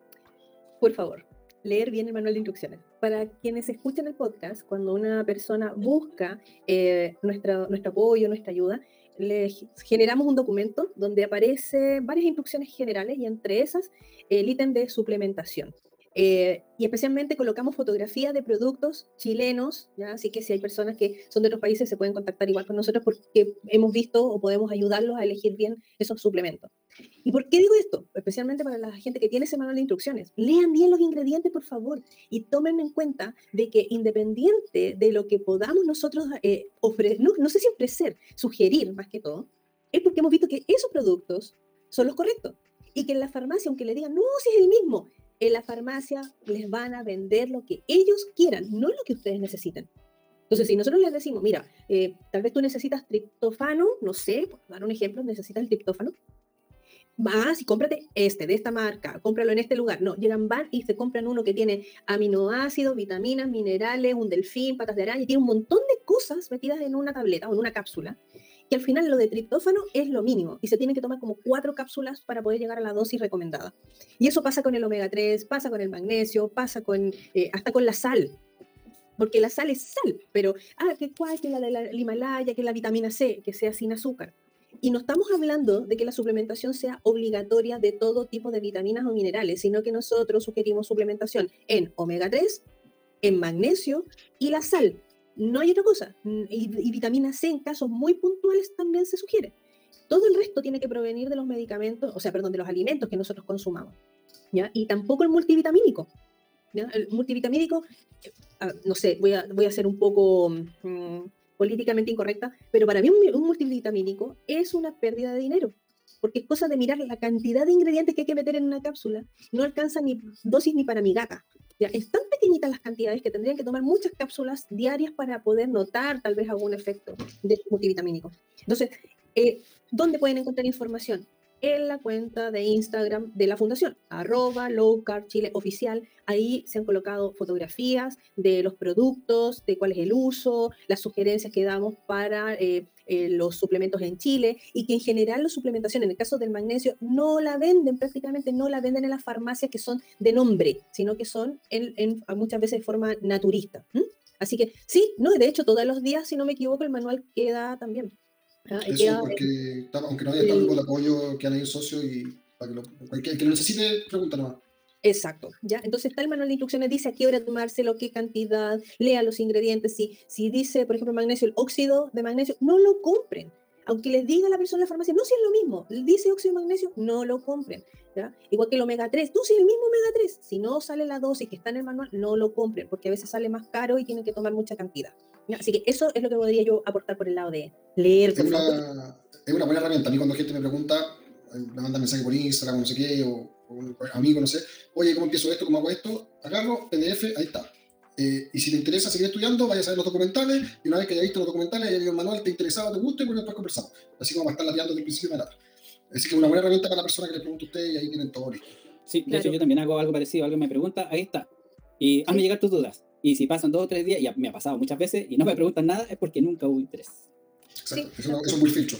por favor, leer bien el manual de instrucciones. Para quienes escuchan el podcast, cuando una persona busca eh, nuestra, nuestro apoyo, nuestra ayuda, les generamos un documento donde aparece varias instrucciones generales y entre esas el ítem de suplementación. Eh, y especialmente colocamos fotografías de productos chilenos, ¿ya? así que si hay personas que son de otros países se pueden contactar igual con nosotros porque hemos visto o podemos ayudarlos a elegir bien esos suplementos. ¿Y por qué digo esto? Especialmente para la gente que tiene ese manual de instrucciones. Lean bien los ingredientes, por favor, y tomen en cuenta de que independiente de lo que podamos nosotros eh, ofrecer, no, no sé si ofrecer, sugerir más que todo, es porque hemos visto que esos productos son los correctos. Y que en la farmacia, aunque le digan, no, si es el mismo, en la farmacia les van a vender lo que ellos quieran, no lo que ustedes necesiten. Entonces, si nosotros les decimos, mira, eh, tal vez tú necesitas triptófano, no sé, por dar un ejemplo, necesitas el triptófano, vas y cómprate este, de esta marca, cómpralo en este lugar. No, llegan, van y se compran uno que tiene aminoácidos, vitaminas, minerales, un delfín, patas de araña, y tiene un montón de cosas metidas en una tableta o en una cápsula, que al final lo de triptófano es lo mínimo, y se tienen que tomar como cuatro cápsulas para poder llegar a la dosis recomendada. Y eso pasa con el omega 3, pasa con el magnesio, pasa con, eh, hasta con la sal. Porque la sal es sal, pero, ah, que cuál, que la de la Himalaya, que la vitamina C, que sea sin azúcar. Y no estamos hablando de que la suplementación sea obligatoria de todo tipo de vitaminas o minerales, sino que nosotros sugerimos suplementación en omega 3, en magnesio y la sal. No hay otra cosa. Y, vitamina C en casos muy puntuales también se sugiere. Todo el resto tiene que provenir de los medicamentos, o sea, perdón, de los alimentos que nosotros consumamos. ¿ya? Y tampoco el multivitamínico. El multivitamínico, ah, no sé, voy a, voy a ser un poco... Mm, políticamente incorrecta, pero para mí un, multivitamínico es una pérdida de dinero, porque es cosa de mirar la cantidad de ingredientes que hay que meter en una cápsula, no alcanza ni dosis ni para mi gata. Ya, es tan pequeñitas las cantidades que tendrían que tomar muchas cápsulas diarias para poder notar tal vez algún efecto de multivitamínico. Entonces, eh, ¿dónde pueden encontrar información? En la cuenta de Instagram de la fundación, arroba oficial. Ahí se han colocado fotografías de los productos, de cuál es el uso, las sugerencias que damos para eh, eh, los suplementos en Chile y que en general la suplementación, en el caso del magnesio, no la venden, prácticamente no la venden en las farmacias que son de nombre, sino que son en, muchas veces de forma naturista. Así que sí, no, de hecho todos los días, si no me equivoco, el manual queda también. Ah, Eso porque, aunque no haya tanto el apoyo que han ahí socios y para que lo, cualquier que lo necesite, pregunta nomás. Exacto, ¿ya? Entonces está el manual de instrucciones, dice a qué hora tomárselo, qué cantidad, lea los ingredientes, si, si dice, por ejemplo, magnesio, el óxido de magnesio, no lo compren. Aunque les diga a la persona en la farmacia, no, si es lo mismo, dice óxido de magnesio, no lo compren. ¿ya? Igual que el omega 3, tú si es el mismo omega 3, si no sale la dosis que está en el manual, no lo compren, porque a veces sale más caro y tienen que tomar mucha cantidad. Así que eso es lo que podría yo aportar por el lado de leer. Es una, es una buena herramienta. A mí cuando gente me pregunta, me manda mensaje por Instagram, no sé qué, o, un amigo, no sé, oye, ¿cómo empiezo esto? ¿Cómo hago esto? Agarro, PDF, ahí está. Eh, y si te interesa seguir estudiando, vayas a ver los documentales, y una vez que hayas visto los documentales, hayas leído el manual, te interesaba, te gusta, y pues después conversamos. Así como va a estar lateando desde el principio de la Así que una buena herramienta para la persona que le pregunte a usted, y ahí tienen todo listo. Sí, de hecho yo también hago algo parecido, alguien me pregunta, ahí está. Y hazme llegar tus dudas. Y si pasan dos o tres días, y me ha pasado muchas veces, y no me preguntan nada, es porque nunca hubo interés. Exacto, eso, es muy filtro.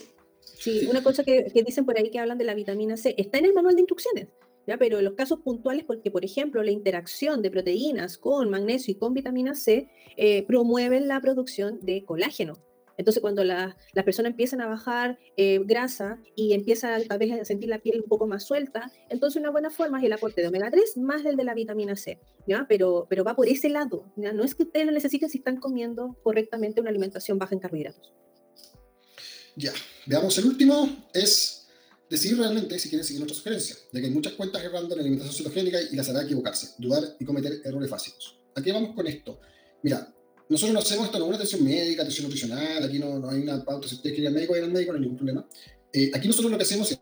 Sí, una cosa que, que, dicen por ahí que hablan de la vitamina C, está en el manual de instrucciones, ¿ya? pero en los casos puntuales, porque por ejemplo la interacción de proteínas con magnesio y con vitamina C eh, promueven la producción de colágeno. Entonces, cuando las personas empiezan a bajar eh, grasa y empiezan a, vez a sentir la piel un poco más suelta, entonces una buena forma es el aporte de omega 3 más el de la vitamina C, ¿ya? Pero, pero va por ese lado, ¿ya? No es que ustedes lo necesiten si están comiendo correctamente una alimentación baja en carbohidratos. Ya, veamos el último, es decidir realmente si quieren seguir nuestra sugerencia, de que hay muchas cuentas errando en alimentación cetogénica y las hará equivocarse, dudar y cometer errores básicos. ¿A qué vamos con esto? Mira, nosotros no hacemos esto, no una atención médica, atención nutricional, aquí no, no hay una pauta, si ustedes quieren ir al médico, vayan al médico, no hay ningún problema. Eh, aquí nosotros lo que hacemos es,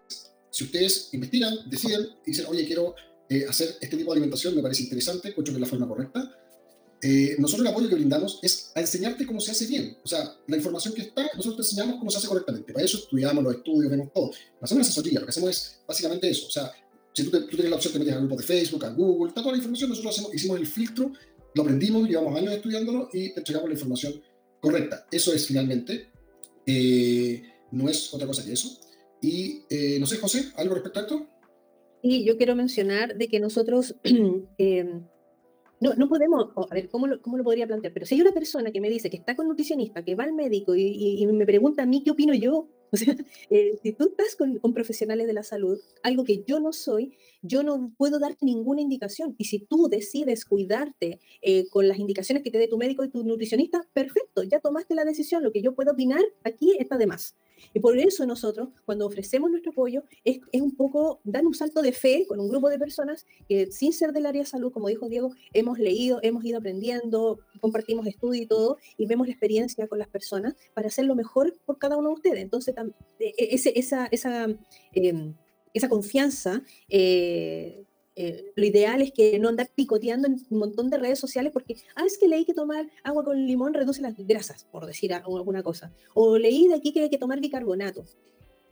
si ustedes investigan, deciden y dicen, oye, quiero eh, hacer este tipo de alimentación, me parece interesante, encuentro que es la forma correcta, eh, nosotros el apoyo que brindamos es a enseñarte cómo se hace bien. O sea, la información que está, nosotros te enseñamos cómo se hace correctamente. Para eso estudiamos los estudios, vemos todo. Hacemos asesoría, lo que hacemos es básicamente eso. O sea, si tú, tienes la opción, te metes al grupo de Facebook, a Google, está toda la información, nosotros hacemos, hicimos el filtro lo aprendimos, llevamos años estudiándolo y te entregamos la información correcta. Eso es finalmente, eh, no es otra cosa que eso. Y eh, no sé, José, ¿algo respecto a esto? Sí, yo quiero mencionar de que nosotros (clears throat) em, no, no podemos, a ver, ¿cómo lo, ¿cómo lo, podría plantear? Pero si hay una persona que me dice que está con nutricionista, que va al médico y, y, me pregunta a mí qué opino yo, (laughs) o sea, eh, si tú estás con, con, profesionales de la salud, algo que yo no soy, yo no puedo darte ninguna indicación. Y si tú decides cuidarte eh, con las indicaciones que te dé tu médico y tu nutricionista, perfecto, ya tomaste la decisión. Lo que yo puedo opinar aquí está de más. Y por eso nosotros, cuando ofrecemos nuestro apoyo, es, es, un poco dar un salto de fe con un grupo de personas que sin ser del área de salud, como dijo Diego, hemos leído, hemos ido aprendiendo, compartimos estudios y todo, y vemos la experiencia con las personas para hacer lo mejor por cada uno de ustedes. Entonces, e, e, ese, esa, esa eh, esa confianza, eh, eh, lo ideal es que no andar picoteando en un montón de redes sociales porque, ah, es que leí que tomar agua con limón reduce las grasas, por decir alguna cosa. O leí de aquí que hay que tomar bicarbonato.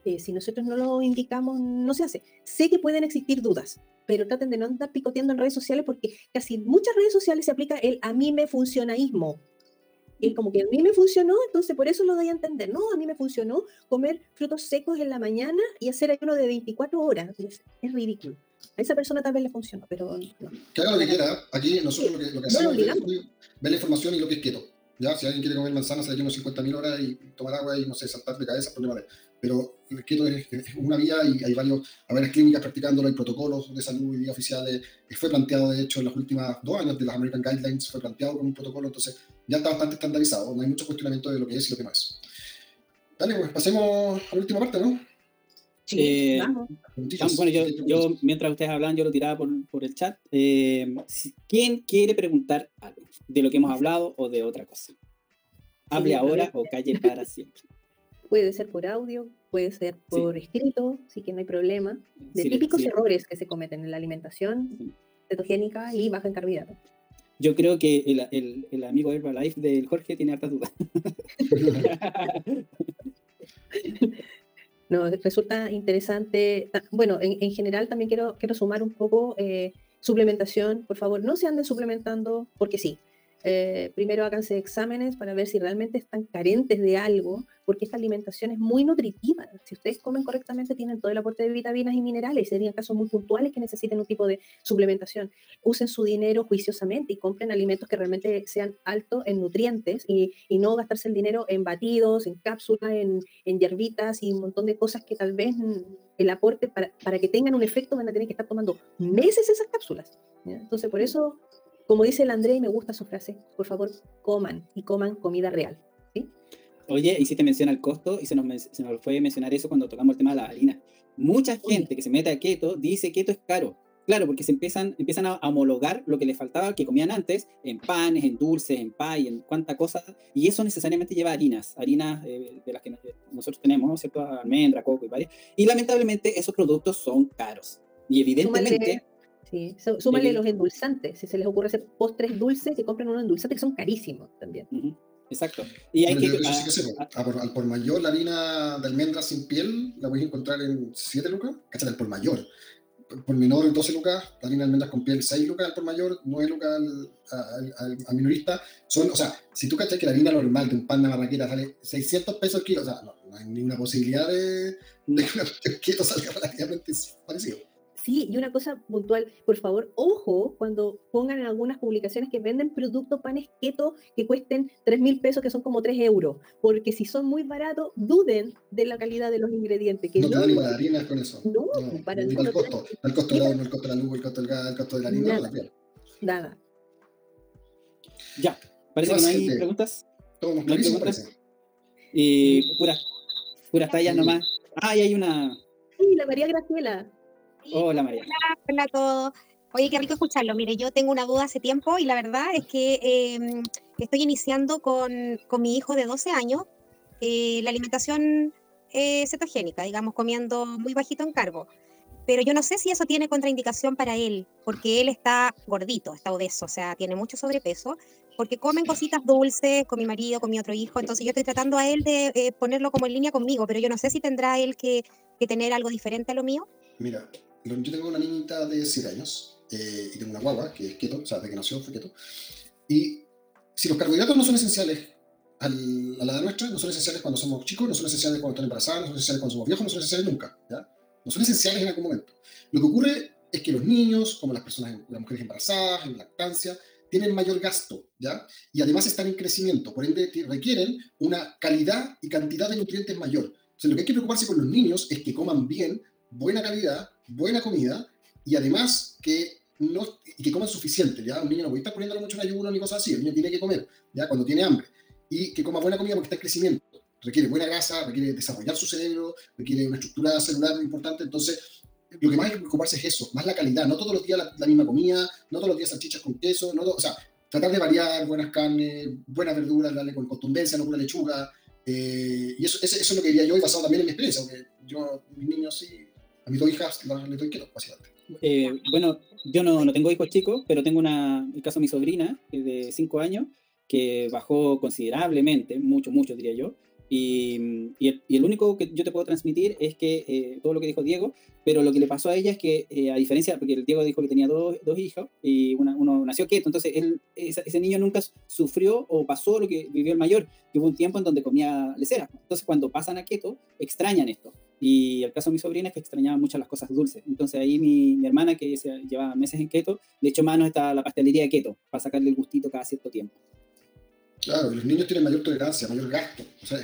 Eh, si nosotros no lo indicamos, no se hace. Sé que pueden existir dudas, pero traten de no andar picoteando en redes sociales porque casi muchas redes sociales se aplica el a mí me funcionaísmo. Y como que a mí me funcionó, entonces por eso lo doy a entender. No, a mí me funcionó comer frutos secos en la mañana y hacer ayuno de 24 horas. Es ridículo. A esa persona tal vez le funcionó, pero no. Que haga lo que quiera. Aquí nosotros lo que, lo que hacemos es ver la información y lo que es keto. ¿ya? Si alguien quiere comer manzanas, se le 50.000 horas y tomar agua y no sé, saltar de cabeza, problema de. Pero el keto es, una vía y hay, varios, hay varias clínicas practicándolo, hay protocolos de salud y día oficiales. Fue planteado, de hecho, en los últimos dos años de las American Guidelines, fue planteado como un protocolo, entonces ya está bastante estandarizado. No hay mucho cuestionamiento de lo que es y lo que no es. Dale, pues pasemos a la última parte, ¿no? Eh, bueno, yo, yo, mientras ustedes hablan, yo lo tiraba por, por el chat. Eh, ¿Quién quiere preguntar algo de lo que hemos hablado o de otra cosa? Hable ahora o calle para siempre. (laughs) Puede ser por audio, puede ser por escrito, sí que no hay problema. De típicos errores que se cometen en la alimentación cetogénica y baja en carbohidratos. Yo creo que el, el, el amigo Herbalife del Jorge tiene hartas dudas. (laughs) (laughs) No, resulta interesante. Bueno, en, general también quiero, quiero sumar un poco eh, suplementación. Por favor, no se anden suplementando porque sí. Eh, primero háganse exámenes para ver si realmente están carentes de algo, porque esta alimentación es muy nutritiva. Si ustedes comen correctamente, tienen todo el aporte de vitaminas y minerales. Serían casos muy puntuales que necesiten un tipo de suplementación. Usen su dinero juiciosamente y compren alimentos que realmente sean altos en nutrientes y, y no gastarse el dinero en batidos, en cápsulas, en, en, hierbitas y un montón de cosas que tal vez el aporte para, para que tengan un efecto van a tener que estar tomando meses esas cápsulas. Entonces, por eso como dice el André, y me gusta su frase, por favor, coman y coman comida real. ¿sí? Oye, y si te menciona el costo, y se nos, se nos fue mencionar eso cuando tocamos el tema de la harina. Mucha gente que se mete a keto dice que keto es caro. Claro, porque se empiezan, empiezan a homologar lo que les faltaba, que comían antes, en panes, en dulces, en pay, en cuánta cosa, y eso necesariamente lleva harinas, harinas eh, de las que nosotros tenemos, ¿cierto? Almendra, coco y varias. Y lamentablemente esos productos son caros. Y evidentemente... Sí, súmale los endulzantes. Si se les ocurre hacer postres dulces, que compren unos endulzantes que son carísimos también. Exacto. Y hay que, al por mayor, la harina de almendra sin piel la voy a encontrar en 7 lucas. Cáchate, al por mayor. Por menor, 12 lucas. La harina de almendras con piel, 6 lucas al por mayor, 9 lucas al, al, minorista. Son, o sea, si tú cachas que la harina normal de un pan de marraqueta sale 600 pesos el kilo, o sea, no, no hay ninguna posibilidad de, de que una (laughs) salga relativamente parecido. Sí, y una cosa puntual, por favor, ojo cuando pongan en algunas publicaciones que venden productos panes keto que cuesten 3 mil pesos, que son como 3 euros, porque si son muy baratos, duden de la calidad de los ingredientes. Que no, te dan harinas con eso. No, para el costo. El costo del el costo de la luz, el costo del gas, el costo de la harina, nada, la piel. Nada. Ya, parece que no hay preguntas. Todo ¿No hay preguntas? Y puras, puras tallas nomás. Ah, y hay una. Sí, la María Graciela. Hola María. Hola, a todos. Oye, qué rico escucharlo. Mire, yo tengo una duda hace tiempo y la verdad es que em, estoy iniciando con, con, mi hijo de 12 años eh, la alimentación eh, cetogénica, digamos, comiendo muy bajito en carbo. Pero yo no sé si eso tiene contraindicación para él, porque él está gordito, está obeso, o sea, tiene mucho sobrepeso, porque comen cositas dulces con mi marido, con mi otro hijo, entonces yo estoy tratando a él de eh, ponerlo como en línea conmigo, pero yo no sé si tendrá él que, que tener algo diferente a lo mío. Mira, yo tengo una niñita de 7 años eh, y tengo una guagua que es keto, o sea, desde que nació fue keto. Y si los carbohidratos no son esenciales al, a la edad nuestra, no son esenciales cuando somos chicos, no son esenciales cuando estamos embarazados, no son esenciales cuando somos viejos, no son esenciales nunca, ¿ya? No son esenciales en algún momento. Lo que ocurre es que los niños, como las personas, las mujeres embarazadas, en lactancia, tienen mayor gasto, ¿ya? Y además están en crecimiento, por ende requieren una calidad y cantidad de nutrientes mayor. O sea, lo que hay que preocuparse con los niños es que coman bien, buena calidad, buena comida y además que, no, y que coman suficiente. ¿ya? Un niño no puede estar poniéndole mucho en ayuno ni cosas así, el niño tiene que comer ¿ya? cuando tiene hambre. Y que coma buena comida porque está en crecimiento. Requiere buena grasa, requiere desarrollar su cerebro, requiere una estructura celular importante. Entonces, lo que más hay que preocuparse es eso, más la calidad. No todos los días la, misma comida, no todos los días salchichas con queso, no o sea, tratar de variar buenas carnes, buenas verduras, darle con contundencia, no pura lechuga. Eh, y eso, eso, es lo que diría yo, y basado también en mi experiencia, porque yo, mis niños sí a mis dos hijas les doy keto, básicamente. Eh, bueno, yo no, no, tengo hijos chicos, pero tengo una, el caso de mi sobrina, de 5 años, que bajó considerablemente, mucho, mucho diría yo, y, y, el, único que yo te puedo transmitir es que eh, todo lo que dijo Diego, pero lo que le pasó a ella es que, eh, a diferencia, porque el Diego dijo que tenía dos, dos hijos y uno nació quieto, entonces él, ese, niño nunca sufrió o pasó lo que vivió el mayor, que hubo un tiempo en donde comía lecera. Entonces, cuando pasan a keto, extrañan esto. Y el caso de mi sobrina es que extrañaba mucho las cosas dulces. Entonces, ahí mi, mi hermana, que se llevaba meses en keto, le echó mano a la pastelería de keto para sacarle el gustito cada cierto tiempo. Claro, los niños tienen mayor tolerancia, mayor gasto. O sea,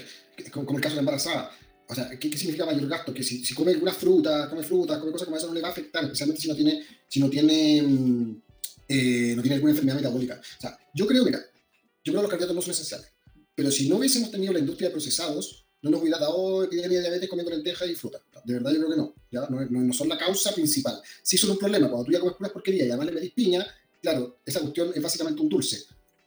como, el caso de embarazada. O sea, ¿qué, significa mayor gasto? Que si, si come algunas frutas, come frutas, come cosas como eso, no le va a afectar, especialmente si no tiene, si no tiene, mm, eh, no tiene alguna enfermedad metabólica. O sea, yo creo, mira, yo creo que los carbohidratos no son esenciales. Pero si no hubiésemos tenido la industria de procesados, no nos hubiera dado epidemia de diabetes comiendo lentejas y fruta. De verdad, yo creo que no. ¿ya? No, no, son la causa principal. Sí son un problema. Cuando tú ya comes puras porquerías y además le metes piña, claro, esa cuestión es básicamente un dulce.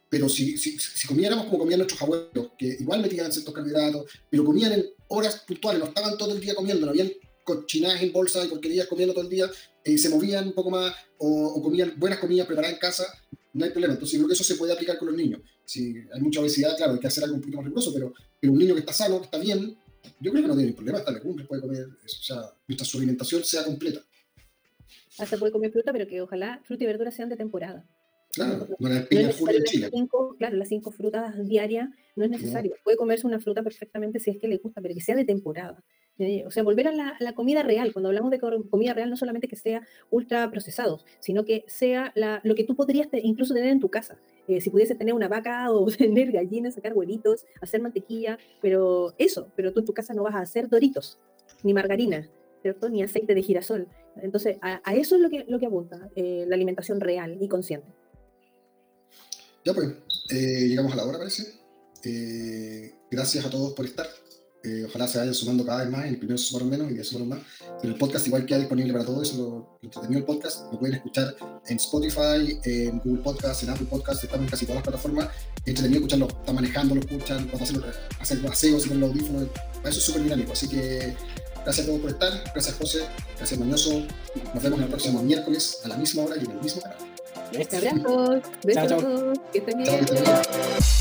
Pero si, si, si, comiéramos como comían nuestros abuelos, que igual metían ciertos carbohidratos, pero comían en horas puntuales, no estaban todo el día comiendo, no habían cochinadas en bolsa y porquerías comiendo todo el día, eh, se movían un poco más o, comían buenas comidas preparadas en casa, no hay problema. Entonces, creo que eso se puede aplicar con los niños. Si hay mucha obesidad, claro, hay que hacer algo un poquito más riguroso, pero, pero un niño que está sano, que está bien, yo creo que no tiene problema, está legumbres, puede comer, eso, o sea, mientras su alimentación sea completa. Hasta puede comer fruta, pero que ojalá fruta y verduras sean de temporada. Claro, no, Las cinco, claro, las cinco frutas diarias no es necesario. Puede comerse una fruta perfectamente si es que le gusta, pero que sea de temporada. O sea, volver a la, comida real. Cuando hablamos de comida real, no solamente que sea ultra procesado, sino que sea lo que tú podrías incluso tener en tu casa. Eh, si pudiese tener una vaca (laughs) o tener gallinas, sacar huevitos, hacer mantequilla, pero eso, pero tú en tu casa no vas a hacer doritos, ni margarina, ¿cierto? Ni aceite de girasol. Entonces, a, eso es lo que, lo que apunta eh, la alimentación real y consciente. Ya pues, eh, llegamos a la hora, parece. Gracias a todos por estar. Eh, ojalá se vayan sumando cada vez más, en el primero se sumaron menos y ya sumaron más. Pero el podcast igual queda disponible para todos, eso lo, entretenido el podcast. Lo pueden escuchar en Spotify, en Google Podcast, en Apple Podcast, estamos en casi todas las plataformas. Entretenido escucharlo, está manejando, lo escuchan, cuando hacen, hacen paseos con los audífonos, para eso es súper dinámico. Así que gracias a todos por estar, gracias José, gracias Mañoso. Nos vemos el próximo miércoles a la misma hora y en el mismo canal. Abrazos, besos, chao, chao. que estén bien.